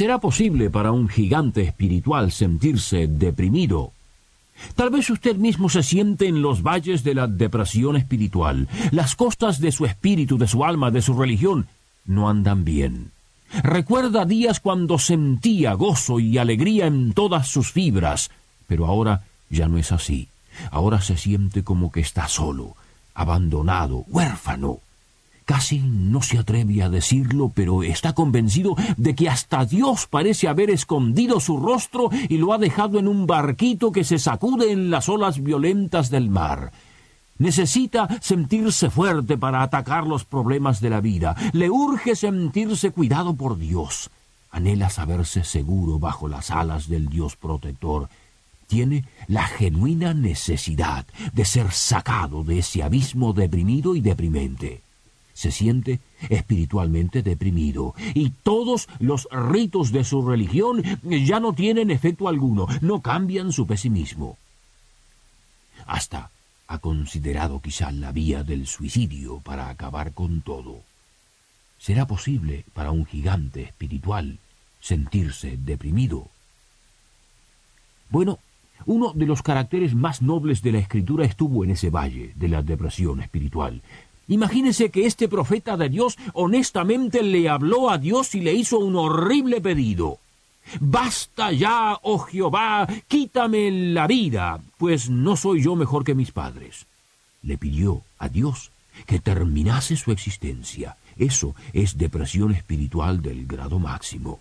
¿Será posible para un gigante espiritual sentirse deprimido? Tal vez usted mismo se siente en los valles de la depresión espiritual. Las costas de su espíritu, de su alma, de su religión, no andan bien. Recuerda días cuando sentía gozo y alegría en todas sus fibras, pero ahora ya no es así. Ahora se siente como que está solo, abandonado, huérfano. Casi no se atreve a decirlo, pero está convencido de que hasta Dios parece haber escondido su rostro y lo ha dejado en un barquito que se sacude en las olas violentas del mar. Necesita sentirse fuerte para atacar los problemas de la vida. Le urge sentirse cuidado por Dios. Anhela saberse seguro bajo las alas del Dios protector. Tiene la genuina necesidad de ser sacado de ese abismo deprimido y deprimente se siente espiritualmente deprimido y todos los ritos de su religión ya no tienen efecto alguno, no cambian su pesimismo. Hasta ha considerado quizá la vía del suicidio para acabar con todo. ¿Será posible para un gigante espiritual sentirse deprimido? Bueno, uno de los caracteres más nobles de la escritura estuvo en ese valle de la depresión espiritual. Imagínese que este profeta de Dios honestamente le habló a Dios y le hizo un horrible pedido. Basta ya, oh Jehová, quítame la vida, pues no soy yo mejor que mis padres. Le pidió a Dios que terminase su existencia. Eso es depresión espiritual del grado máximo.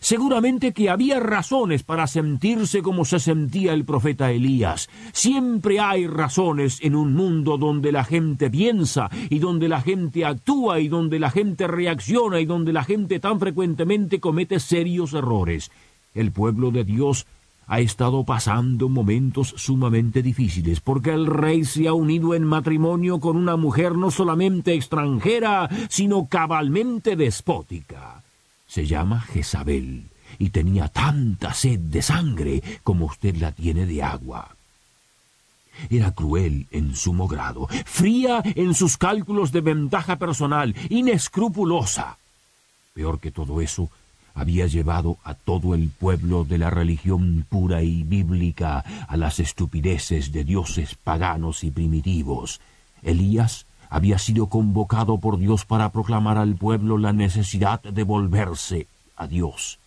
Seguramente que había razones para sentirse como se sentía el profeta Elías. Siempre hay razones en un mundo donde la gente piensa y donde la gente actúa y donde la gente reacciona y donde la gente tan frecuentemente comete serios errores. El pueblo de Dios ha estado pasando momentos sumamente difíciles porque el rey se ha unido en matrimonio con una mujer no solamente extranjera, sino cabalmente despótica se llama Jezabel y tenía tanta sed de sangre como usted la tiene de agua. Era cruel en sumo grado, fría en sus cálculos de ventaja personal, inescrupulosa. Peor que todo eso, había llevado a todo el pueblo de la religión pura y bíblica a las estupideces de dioses paganos y primitivos. Elías había sido convocado por Dios para proclamar al pueblo la necesidad de volverse a Dios.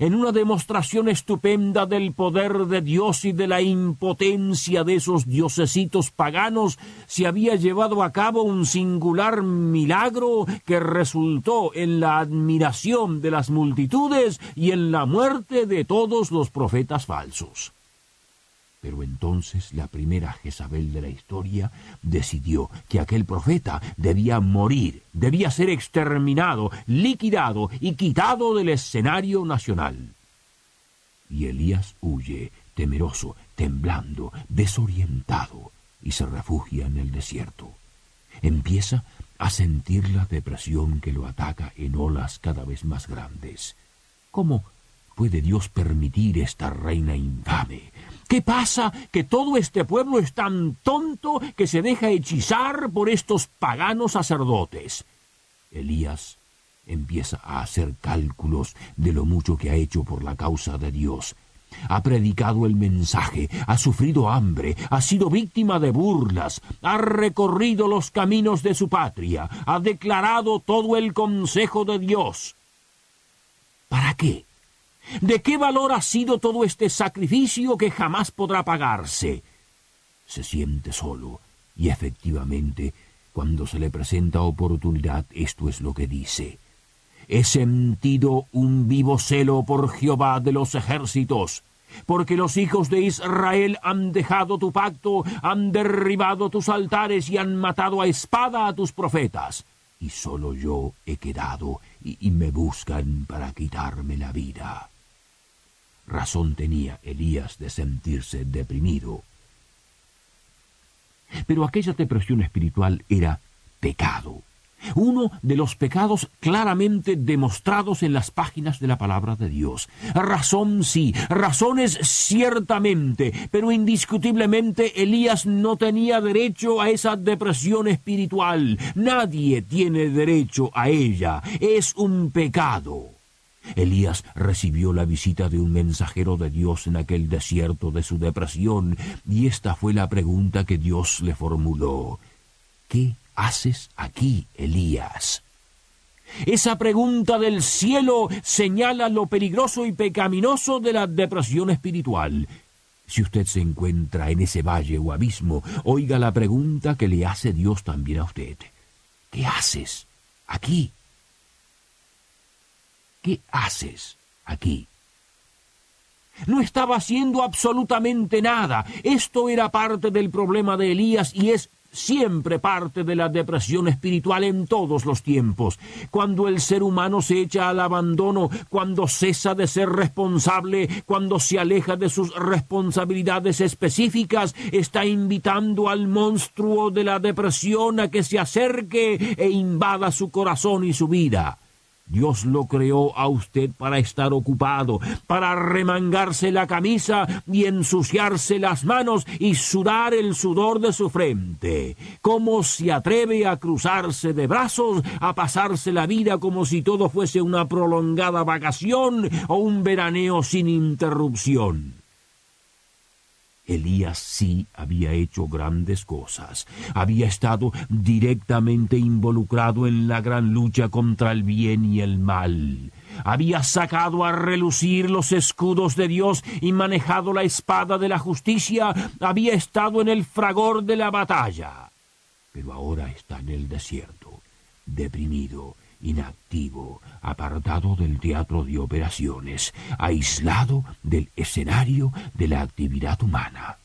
En una demostración estupenda del poder de Dios y de la impotencia de esos diosesitos paganos, se había llevado a cabo un singular milagro que resultó en la admiración de las multitudes y en la muerte de todos los profetas falsos. Pero entonces la primera Jezabel de la historia decidió que aquel profeta debía morir, debía ser exterminado, liquidado y quitado del escenario nacional. Y Elías huye, temeroso, temblando, desorientado, y se refugia en el desierto. Empieza a sentir la depresión que lo ataca en olas cada vez más grandes. ¿Cómo puede Dios permitir esta reina infame? ¿Qué pasa? Que todo este pueblo es tan tonto que se deja hechizar por estos paganos sacerdotes. Elías empieza a hacer cálculos de lo mucho que ha hecho por la causa de Dios. Ha predicado el mensaje, ha sufrido hambre, ha sido víctima de burlas, ha recorrido los caminos de su patria, ha declarado todo el consejo de Dios. ¿Para qué? ¿De qué valor ha sido todo este sacrificio que jamás podrá pagarse? Se siente solo, y efectivamente, cuando se le presenta oportunidad, esto es lo que dice. He sentido un vivo celo por Jehová de los ejércitos, porque los hijos de Israel han dejado tu pacto, han derribado tus altares y han matado a espada a tus profetas. y solo yo he quedado y, me buscan para quitarme la vida. Razón tenía Elías de sentirse deprimido. Pero aquella depresión espiritual era pecado uno de los pecados claramente demostrados en las páginas de la palabra de Dios. Razón sí, razones ciertamente, pero indiscutiblemente Elías no tenía derecho a esa depresión espiritual. Nadie tiene derecho a ella. Es un pecado. Elías recibió la visita de un mensajero de Dios en aquel desierto de su depresión, y esta fue la pregunta que Dios le formuló. ¿Qué haces aquí, Elías? Esa pregunta del cielo señala lo peligroso y pecaminoso de la depresión espiritual. Si usted se encuentra en ese valle o abismo, oiga la pregunta que le hace Dios también a usted. ¿Qué haces aquí? ¿Qué haces aquí? No estaba haciendo absolutamente nada. Esto era parte del problema de Elías y es siempre parte de la depresión espiritual en todos los tiempos. Cuando el ser humano se echa al abandono, cuando cesa de ser responsable, cuando se aleja de sus responsabilidades específicas, está invitando al monstruo de la depresión a que se acerque e invada su corazón y su vida. Dios lo creó a usted para estar ocupado, para remangarse la camisa y ensuciarse las manos y sudar el sudor de su frente. ¿Cómo se atreve a cruzarse de brazos, a pasarse la vida como si todo fuese una prolongada vacación o un veraneo sin interrupción? Elías sí había hecho grandes cosas, había estado directamente involucrado en la gran lucha contra el bien y el mal, había sacado a relucir los escudos de Dios y manejado la espada de la justicia, había estado en el fragor de la batalla, pero ahora está en el desierto, deprimido, inactivo, apartado del teatro de operaciones, aislado del escenario de la actividad humana.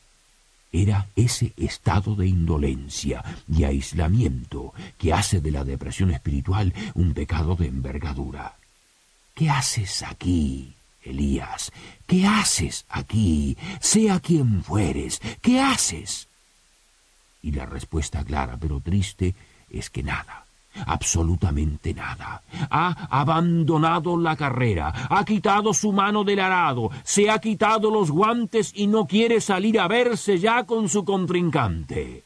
Era ese estado de indolencia y aislamiento que hace de la depresión espiritual un pecado de envergadura. ¿Qué haces aquí, Elías? ¿Qué haces aquí? Sea quien fueres, ¿qué haces? Y la respuesta clara pero triste es que nada absolutamente nada. Ha abandonado la carrera, ha quitado su mano del arado, se ha quitado los guantes y no quiere salir a verse ya con su contrincante.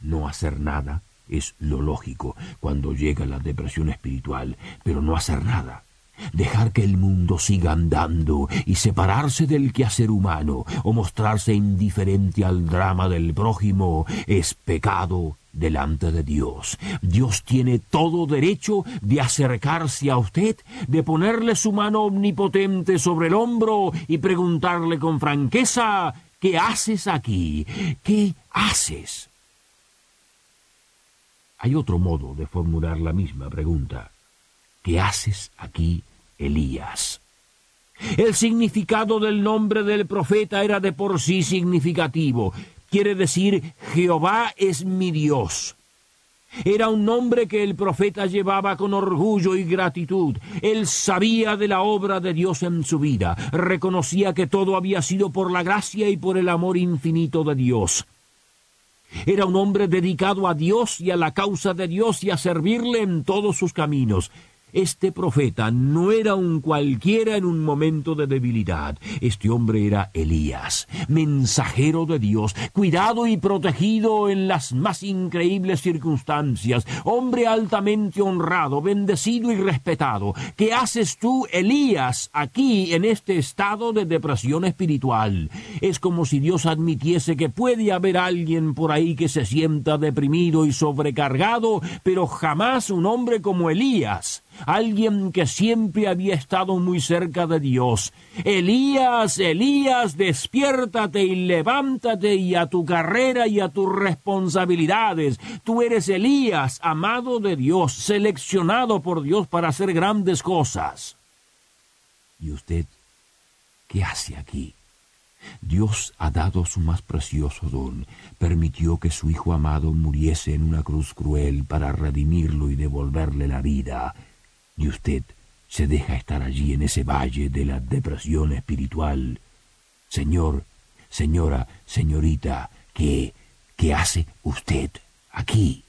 No hacer nada es lo lógico cuando llega la depresión espiritual, pero no hacer nada dejar que el mundo siga andando y separarse del quehacer humano o mostrarse indiferente al drama del prójimo es pecado delante de Dios. Dios tiene todo derecho de acercarse a usted, de ponerle su mano omnipotente sobre el hombro y preguntarle con franqueza ¿Qué haces aquí? ¿Qué haces? Hay otro modo de formular la misma pregunta. ¿Qué haces aquí, Elías? El significado del nombre del profeta era de por sí significativo quiere decir Jehová es mi Dios. Era un nombre que el profeta llevaba con orgullo y gratitud. Él sabía de la obra de Dios en su vida, reconocía que todo había sido por la gracia y por el amor infinito de Dios. Era un hombre dedicado a Dios y a la causa de Dios y a servirle en todos sus caminos. Este profeta no era un cualquiera en un momento de debilidad. Este hombre era Elías, mensajero de Dios, cuidado y protegido en las más increíbles circunstancias, hombre altamente honrado, bendecido y respetado. ¿Qué haces tú, Elías, aquí en este estado de depresión espiritual? Es como si Dios admitiese que puede haber alguien por ahí que se sienta deprimido y sobrecargado, pero jamás un hombre como Elías alguien que siempre había estado muy cerca de Dios. Elías, Elías, despiértate y levántate y a tu carrera y a tus responsabilidades. Tú eres Elías, amado de Dios, seleccionado por Dios para hacer grandes cosas. ¿Y usted qué hace aquí? Dios ha dado su más precioso don, permitió que su Hijo amado muriese en una cruz cruel para redimirlo y devolverle la vida, y usted se deja estar allí en ese valle de la depresión espiritual. Señor, señora, señorita, ¿qué, qué hace usted aquí?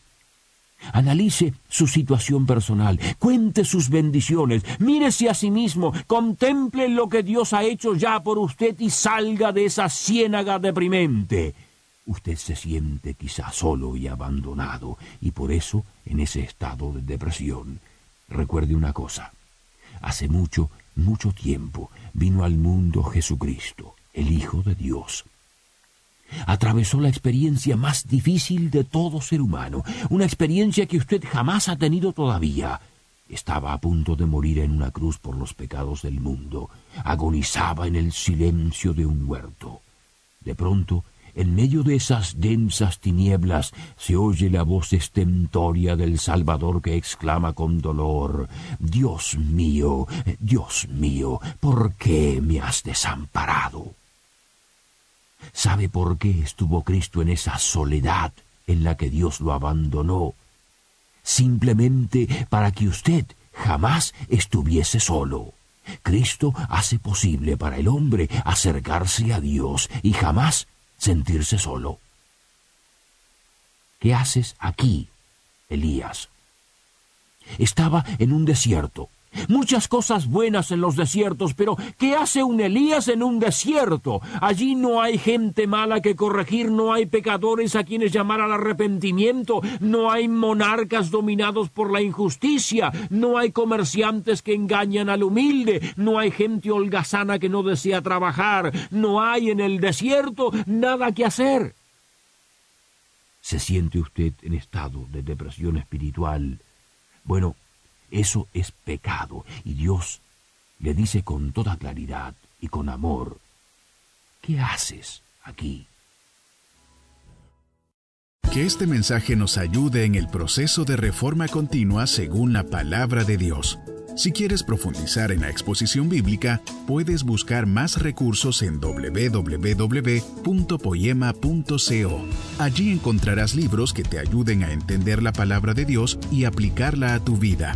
Analice su situación personal, cuente sus bendiciones, mírese a sí mismo, contemple lo que Dios ha hecho ya por usted y salga de esa ciénaga deprimente. Usted se siente quizá solo y abandonado y por eso en ese estado de depresión. Recuerde una cosa, hace mucho, mucho tiempo vino al mundo Jesucristo, el Hijo de Dios Atravesó la experiencia más difícil de todo ser humano, una experiencia que usted jamás ha tenido todavía. Estaba a punto de morir en una cruz por los pecados del mundo, agonizaba en el silencio de un huerto. De pronto, en medio de esas densas tinieblas, se oye la voz estentoria del Salvador que exclama con dolor Dios mío, Dios mío, ¿por qué me has desamparado? ¿Sabe por qué estuvo Cristo en esa soledad en la que Dios lo abandonó? Simplemente para que usted jamás estuviese solo. Cristo hace posible para el hombre acercarse a Dios y jamás sentirse solo. ¿Qué haces aquí, Elías? Estaba en un desierto, Muchas cosas buenas en los desiertos, pero ¿qué hace un Elías en un desierto? Allí no hay gente mala que corregir, no hay pecadores a quienes llamar al arrepentimiento, no hay monarcas dominados por la injusticia, no hay comerciantes que engañan al humilde, no hay gente holgazana que no desea trabajar, no hay en el desierto nada que hacer. ¿Se siente usted en estado de depresión espiritual? Bueno, eso es pecado y Dios le dice con toda claridad y con amor, ¿qué haces aquí? Que este mensaje nos ayude en el proceso de reforma continua según la palabra de Dios. Si quieres profundizar en la exposición bíblica, puedes buscar más recursos en www.poema.co. Allí encontrarás libros que te ayuden a entender la palabra de Dios y aplicarla a tu vida.